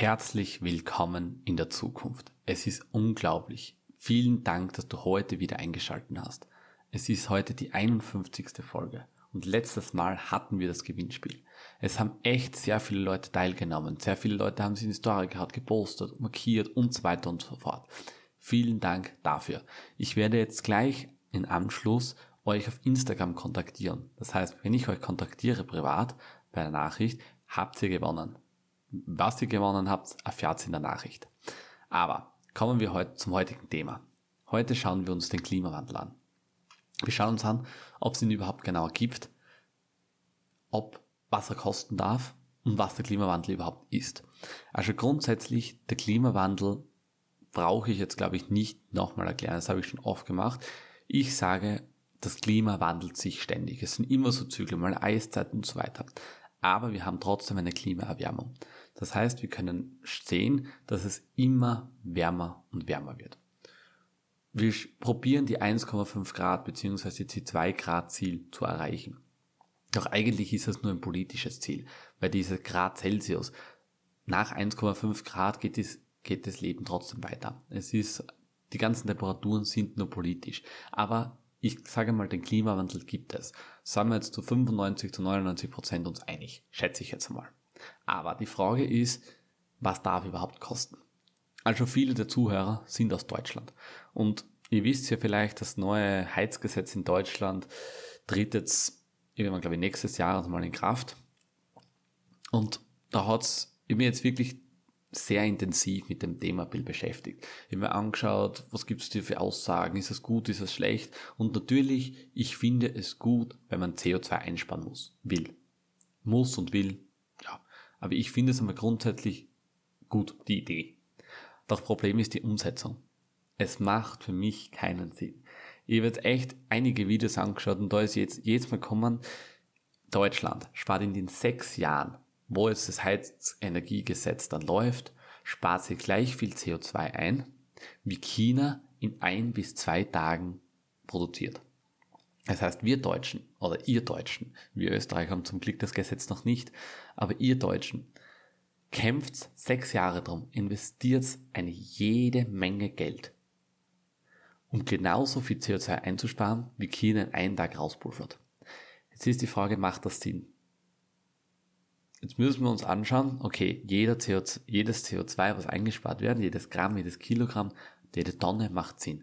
Herzlich willkommen in der Zukunft. Es ist unglaublich. Vielen Dank, dass du heute wieder eingeschalten hast. Es ist heute die 51. Folge und letztes Mal hatten wir das Gewinnspiel. Es haben echt sehr viele Leute teilgenommen. Sehr viele Leute haben sich in die Story gehabt, gepostet, markiert und so weiter und so fort. Vielen Dank dafür. Ich werde jetzt gleich in Anschluss euch auf Instagram kontaktieren. Das heißt, wenn ich euch kontaktiere privat bei der Nachricht, habt ihr gewonnen. Was ihr gewonnen habt, erfährt ihr in der Nachricht. Aber kommen wir heute zum heutigen Thema. Heute schauen wir uns den Klimawandel an. Wir schauen uns an, ob es ihn überhaupt genauer gibt, ob was er kosten darf und was der Klimawandel überhaupt ist. Also grundsätzlich, der Klimawandel brauche ich jetzt, glaube ich, nicht nochmal erklären. Das habe ich schon oft gemacht. Ich sage, das Klima wandelt sich ständig. Es sind immer so Zyklen, mal Eiszeit und so weiter aber wir haben trotzdem eine Klimaerwärmung. Das heißt, wir können sehen, dass es immer wärmer und wärmer wird. Wir probieren die 1,5 Grad bzw. die 2 Grad Ziel zu erreichen. Doch eigentlich ist es nur ein politisches Ziel, weil diese Grad Celsius nach 1,5 Grad geht, es, geht das Leben trotzdem weiter. Es ist, die ganzen Temperaturen sind nur politisch. Aber ich sage mal, den Klimawandel gibt es. Sagen wir jetzt zu 95 zu 99 Prozent uns einig, schätze ich jetzt mal. Aber die Frage ist, was darf überhaupt kosten? Also viele der Zuhörer sind aus Deutschland. Und ihr wisst ja vielleicht, das neue Heizgesetz in Deutschland tritt jetzt irgendwann, glaube ich, nächstes Jahr mal in Kraft. Und da hat's mir jetzt wirklich sehr intensiv mit dem Thema Bill beschäftigt. Ich habe mir angeschaut, was gibt es dir für Aussagen, ist es gut, ist es schlecht? Und natürlich, ich finde es gut, wenn man CO2 einsparen muss, will. Muss und will. Aber ich finde es einmal grundsätzlich gut, die Idee. Das Problem ist die Umsetzung. Es macht für mich keinen Sinn. Ich habe jetzt echt einige Videos angeschaut und da ist jetzt jedes Mal kommen, Deutschland spart in den sechs Jahren wo jetzt das Heizenergiegesetz dann läuft, spart sie gleich viel CO2 ein, wie China in ein bis zwei Tagen produziert. Das heißt, wir Deutschen oder ihr Deutschen, wir Österreicher haben zum Glück das Gesetz noch nicht, aber ihr Deutschen kämpft sechs Jahre drum, investiert eine jede Menge Geld, um genauso viel CO2 einzusparen, wie China in einen Tag rauspulvert. Jetzt ist die Frage, macht das Sinn? Jetzt müssen wir uns anschauen, okay, jeder CO2, jedes CO2, was eingespart werden, jedes Gramm, jedes Kilogramm, jede Tonne macht Sinn.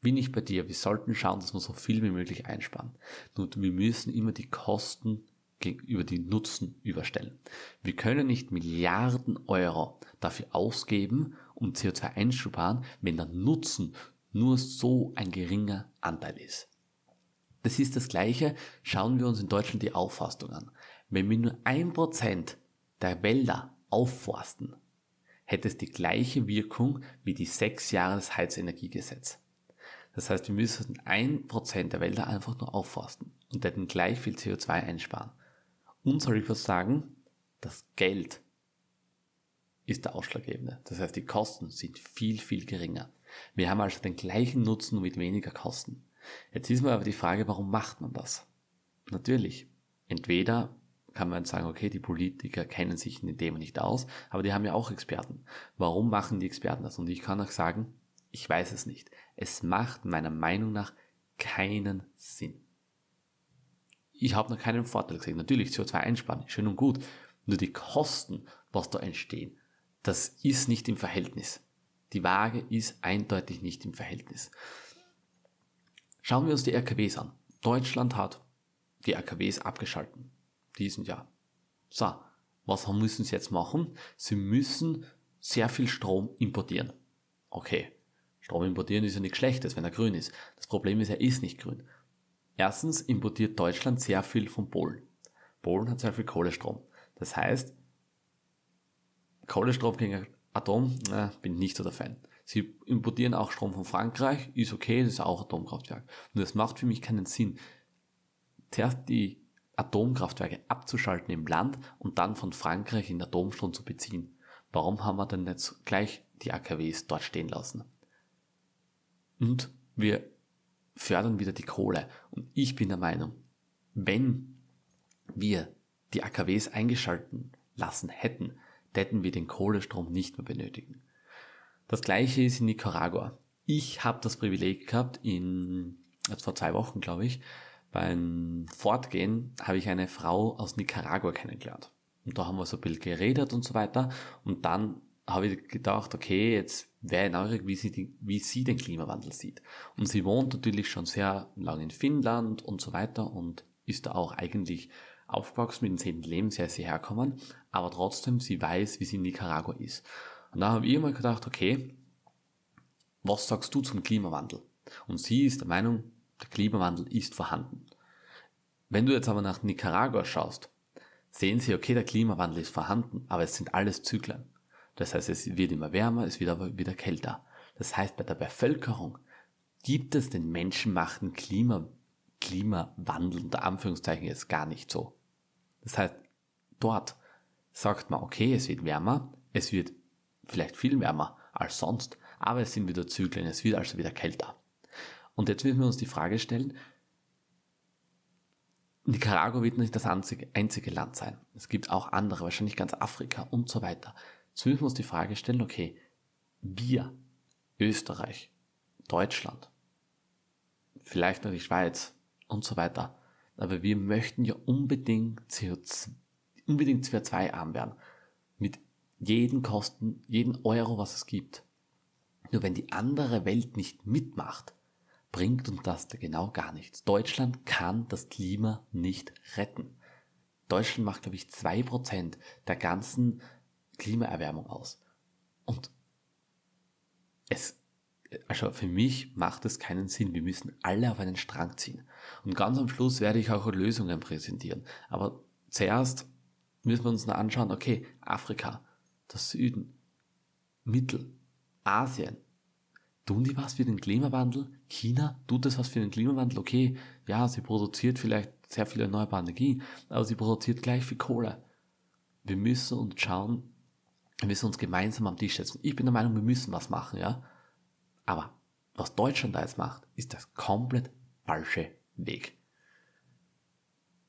Bin ich bei dir, wir sollten schauen, dass wir so viel wie möglich einsparen. Nur wir müssen immer die Kosten gegenüber die Nutzen überstellen. Wir können nicht Milliarden Euro dafür ausgeben, um CO2 einzusparen, wenn der Nutzen nur so ein geringer Anteil ist. Das ist das Gleiche, schauen wir uns in Deutschland die Aufforstung an. Wenn wir nur ein Prozent der Wälder aufforsten, hätte es die gleiche Wirkung wie die sechs Jahre des Heizenergiegesetz. Das heißt, wir müssen ein Prozent der Wälder einfach nur aufforsten und hätten gleich viel CO2 einsparen. Und soll ich was sagen? Das Geld ist der ausschlaggebende. Das heißt, die Kosten sind viel, viel geringer. Wir haben also den gleichen Nutzen mit weniger Kosten. Jetzt ist mir aber die Frage, warum macht man das? Natürlich, entweder kann man sagen, okay, die Politiker kennen sich in dem nicht aus, aber die haben ja auch Experten. Warum machen die Experten das? Und ich kann auch sagen, ich weiß es nicht. Es macht meiner Meinung nach keinen Sinn. Ich habe noch keinen Vorteil gesehen. Natürlich CO2 einsparen, schön und gut. Nur die Kosten, was da entstehen, das ist nicht im Verhältnis. Die Waage ist eindeutig nicht im Verhältnis. Schauen wir uns die RKWs an. Deutschland hat die RKWs abgeschalten diesen Jahr. So, was müssen sie jetzt machen? Sie müssen sehr viel Strom importieren. Okay, Strom importieren ist ja nichts Schlechtes, wenn er grün ist. Das Problem ist, er ist nicht grün. Erstens importiert Deutschland sehr viel von Polen. Polen hat sehr viel Kohlestrom. Das heißt, Kohlestrom gegen Atom, na, bin nicht so der Fan. Sie importieren auch Strom von Frankreich, ist okay, das ist auch Atomkraftwerk. Und das macht für mich keinen Sinn. Zuerst die Atomkraftwerke abzuschalten im Land und dann von Frankreich in Atomstrom zu beziehen. Warum haben wir denn jetzt gleich die AKWs dort stehen lassen? Und wir fördern wieder die Kohle. Und ich bin der Meinung, wenn wir die AKWs eingeschalten lassen hätten, hätten wir den Kohlestrom nicht mehr benötigen. Das gleiche ist in Nicaragua. Ich habe das Privileg gehabt, in, jetzt vor zwei Wochen glaube ich, beim Fortgehen habe ich eine Frau aus Nicaragua kennengelernt. Und da haben wir so ein bisschen geredet und so weiter. Und dann habe ich gedacht, okay, jetzt wäre ich neugierig, wie sie, die, wie sie den Klimawandel sieht. Und sie wohnt natürlich schon sehr lange in Finnland und so weiter und ist da auch eigentlich aufgewachsen mit dem zehnten Lebensjahr, sie herkommen, aber trotzdem, sie weiß, wie sie in Nicaragua ist. Und da habe ich immer gedacht, okay, was sagst du zum Klimawandel? Und sie ist der Meinung, der Klimawandel ist vorhanden. Wenn du jetzt aber nach Nicaragua schaust, sehen sie, okay, der Klimawandel ist vorhanden, aber es sind alles Zyklen. Das heißt, es wird immer wärmer, es wird aber wieder kälter. Das heißt, bei der Bevölkerung gibt es den menschenmachten Klima, Klimawandel unter Anführungszeichen jetzt gar nicht so. Das heißt, dort sagt man, okay, es wird wärmer, es wird vielleicht viel wärmer als sonst, aber es sind wieder Zyklen, es wird also wieder kälter. Und jetzt müssen wir uns die Frage stellen, Nicaragua wird nicht das einzige, einzige Land sein. Es gibt auch andere, wahrscheinlich ganz Afrika und so weiter. Jetzt müssen wir uns die Frage stellen, okay, wir, Österreich, Deutschland, vielleicht noch die Schweiz und so weiter, aber wir möchten ja unbedingt CO2, unbedingt CO2-arm werden. Mit jeden Kosten, jeden Euro, was es gibt. Nur wenn die andere Welt nicht mitmacht, bringt uns das da genau gar nichts. Deutschland kann das Klima nicht retten. Deutschland macht, glaube ich, zwei Prozent der ganzen Klimaerwärmung aus. Und es, also für mich macht es keinen Sinn. Wir müssen alle auf einen Strang ziehen. Und ganz am Schluss werde ich auch Lösungen präsentieren. Aber zuerst müssen wir uns noch anschauen, okay, Afrika, das Süden, Mittel, Asien, tun die was für den Klimawandel? China tut das was für den Klimawandel? Okay, ja, sie produziert vielleicht sehr viel erneuerbare Energie, aber sie produziert gleich viel Kohle. Wir müssen uns schauen, wir müssen uns gemeinsam am Tisch setzen. Ich bin der Meinung, wir müssen was machen, ja. Aber was Deutschland da jetzt macht, ist das komplett falsche Weg.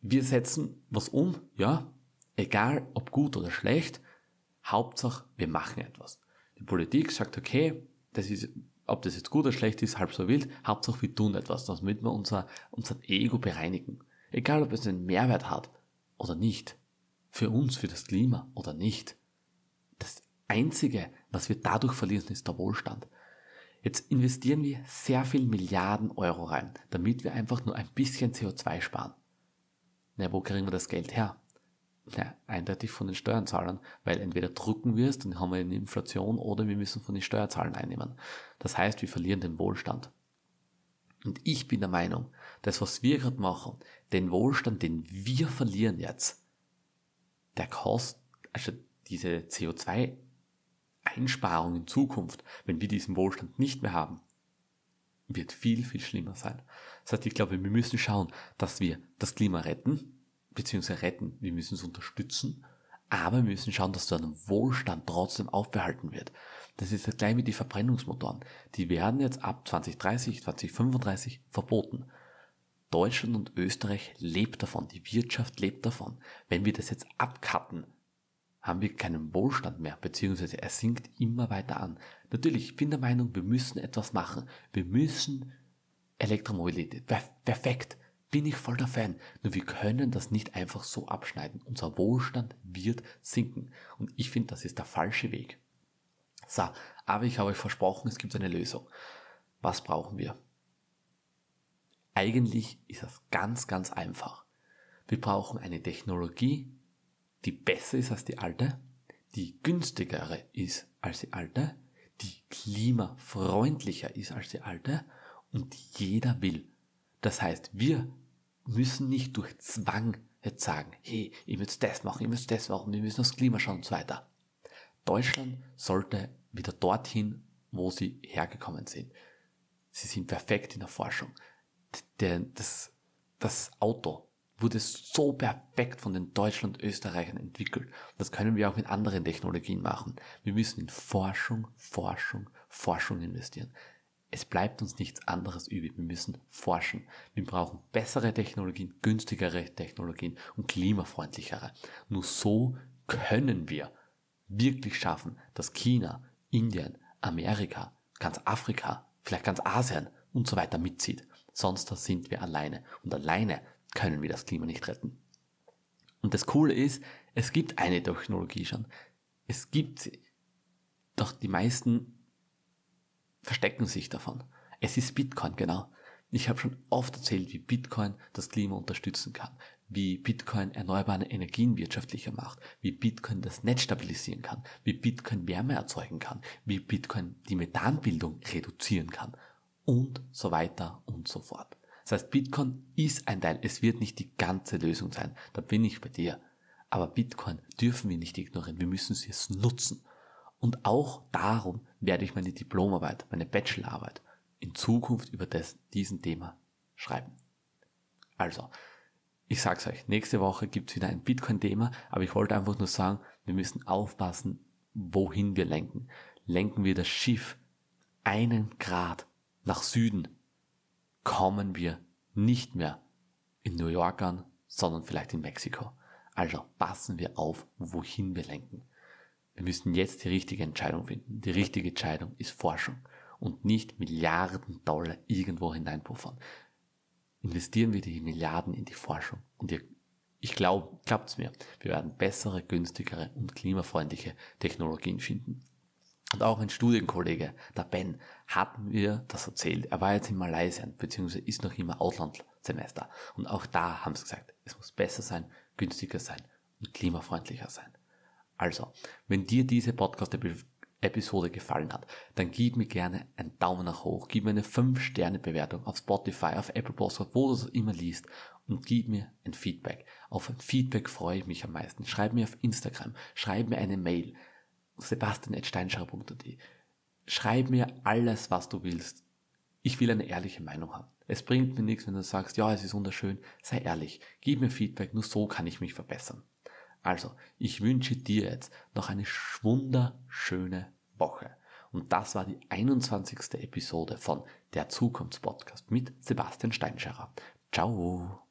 Wir setzen was um, ja, egal ob gut oder schlecht, Hauptsache wir machen etwas. Die Politik sagt, okay, das ist, ob das jetzt gut oder schlecht ist, halb so wild, Hauptsache wir tun etwas, damit wir unser, unser Ego bereinigen. Egal ob es einen Mehrwert hat oder nicht. Für uns, für das Klima oder nicht. Das Einzige, was wir dadurch verlieren, ist der Wohlstand. Jetzt investieren wir sehr viel Milliarden Euro rein, damit wir einfach nur ein bisschen CO2 sparen. Na, wo kriegen wir das Geld her? Ja, eindeutig von den Steuerzahlern, weil entweder drucken wir es, dann haben wir eine Inflation, oder wir müssen von den Steuerzahlern einnehmen. Das heißt, wir verlieren den Wohlstand. Und ich bin der Meinung, das, was wir gerade machen, den Wohlstand, den wir verlieren jetzt, der kostet, also diese CO2-Einsparung in Zukunft, wenn wir diesen Wohlstand nicht mehr haben, wird viel, viel schlimmer sein. Das heißt, ich glaube, wir müssen schauen, dass wir das Klima retten, beziehungsweise retten. Wir müssen es unterstützen, aber wir müssen schauen, dass so ein Wohlstand trotzdem aufbehalten wird. Das ist das gleich mit den Verbrennungsmotoren. Die werden jetzt ab 2030, 2035 verboten. Deutschland und Österreich lebt davon, die Wirtschaft lebt davon. Wenn wir das jetzt abcutten, haben wir keinen Wohlstand mehr, beziehungsweise er sinkt immer weiter an. Natürlich, ich bin der Meinung, wir müssen etwas machen. Wir müssen Elektromobilität, perfekt bin ich voll der Fan. Nur wir können das nicht einfach so abschneiden. Unser Wohlstand wird sinken. Und ich finde, das ist der falsche Weg. So, aber ich habe euch versprochen, es gibt eine Lösung. Was brauchen wir? Eigentlich ist das ganz, ganz einfach. Wir brauchen eine Technologie, die besser ist als die alte, die günstigere ist als die alte, die klimafreundlicher ist als die alte und jeder will. Das heißt, wir müssen nicht durch Zwang jetzt sagen, hey, ihr müsst das machen, ihr müsst das machen, wir müssen aufs Klima schauen und so weiter. Deutschland sollte wieder dorthin, wo sie hergekommen sind. Sie sind perfekt in der Forschung. Der, das, das Auto wurde so perfekt von den Deutschen und Österreichern entwickelt. Das können wir auch mit anderen Technologien machen. Wir müssen in Forschung, Forschung, Forschung investieren. Es bleibt uns nichts anderes übrig. Wir müssen forschen. Wir brauchen bessere Technologien, günstigere Technologien und klimafreundlichere. Nur so können wir wirklich schaffen, dass China, Indien, Amerika, ganz Afrika, vielleicht ganz Asien und so weiter mitzieht. Sonst sind wir alleine. Und alleine können wir das Klima nicht retten. Und das Coole ist, es gibt eine Technologie schon. Es gibt sie. Doch die meisten verstecken sich davon. Es ist Bitcoin, genau. Ich habe schon oft erzählt, wie Bitcoin das Klima unterstützen kann, wie Bitcoin erneuerbare Energien wirtschaftlicher macht, wie Bitcoin das Netz stabilisieren kann, wie Bitcoin Wärme erzeugen kann, wie Bitcoin die Methanbildung reduzieren kann und so weiter und so fort. Das heißt, Bitcoin ist ein Teil, es wird nicht die ganze Lösung sein, da bin ich bei dir. Aber Bitcoin dürfen wir nicht ignorieren, wir müssen sie es nutzen. Und auch darum werde ich meine Diplomarbeit, meine Bachelorarbeit in Zukunft über das, diesen Thema schreiben. Also, ich sag's euch, nächste Woche gibt's wieder ein Bitcoin-Thema, aber ich wollte einfach nur sagen, wir müssen aufpassen, wohin wir lenken. Lenken wir das Schiff einen Grad nach Süden, kommen wir nicht mehr in New York an, sondern vielleicht in Mexiko. Also passen wir auf, wohin wir lenken. Wir müssen jetzt die richtige Entscheidung finden. Die richtige Entscheidung ist Forschung und nicht Milliarden Dollar irgendwo hineinpuffern. Investieren wir die Milliarden in die Forschung und ihr, ich glaube, glaubt's mir, wir werden bessere, günstigere und klimafreundliche Technologien finden. Und auch ein Studienkollege, der Ben, hat mir das erzählt. Er war jetzt in Malaysia, beziehungsweise ist noch immer Auslandssemester. Und auch da haben sie gesagt, es muss besser sein, günstiger sein und klimafreundlicher sein. Also, wenn dir diese Podcast-Episode gefallen hat, dann gib mir gerne einen Daumen nach hoch, gib mir eine 5-Sterne-Bewertung auf Spotify, auf Apple Podcast, wo du es immer liest und gib mir ein Feedback. Auf ein Feedback freue ich mich am meisten. Schreib mir auf Instagram, schreib mir eine Mail sebastian.steinschauer.at. Schreib mir alles, was du willst. Ich will eine ehrliche Meinung haben. Es bringt mir nichts, wenn du sagst, ja, es ist wunderschön. Sei ehrlich. Gib mir Feedback. Nur so kann ich mich verbessern. Also, ich wünsche dir jetzt noch eine wunderschöne Woche. Und das war die 21. Episode von der Zukunftspodcast mit Sebastian Steinscherer. Ciao.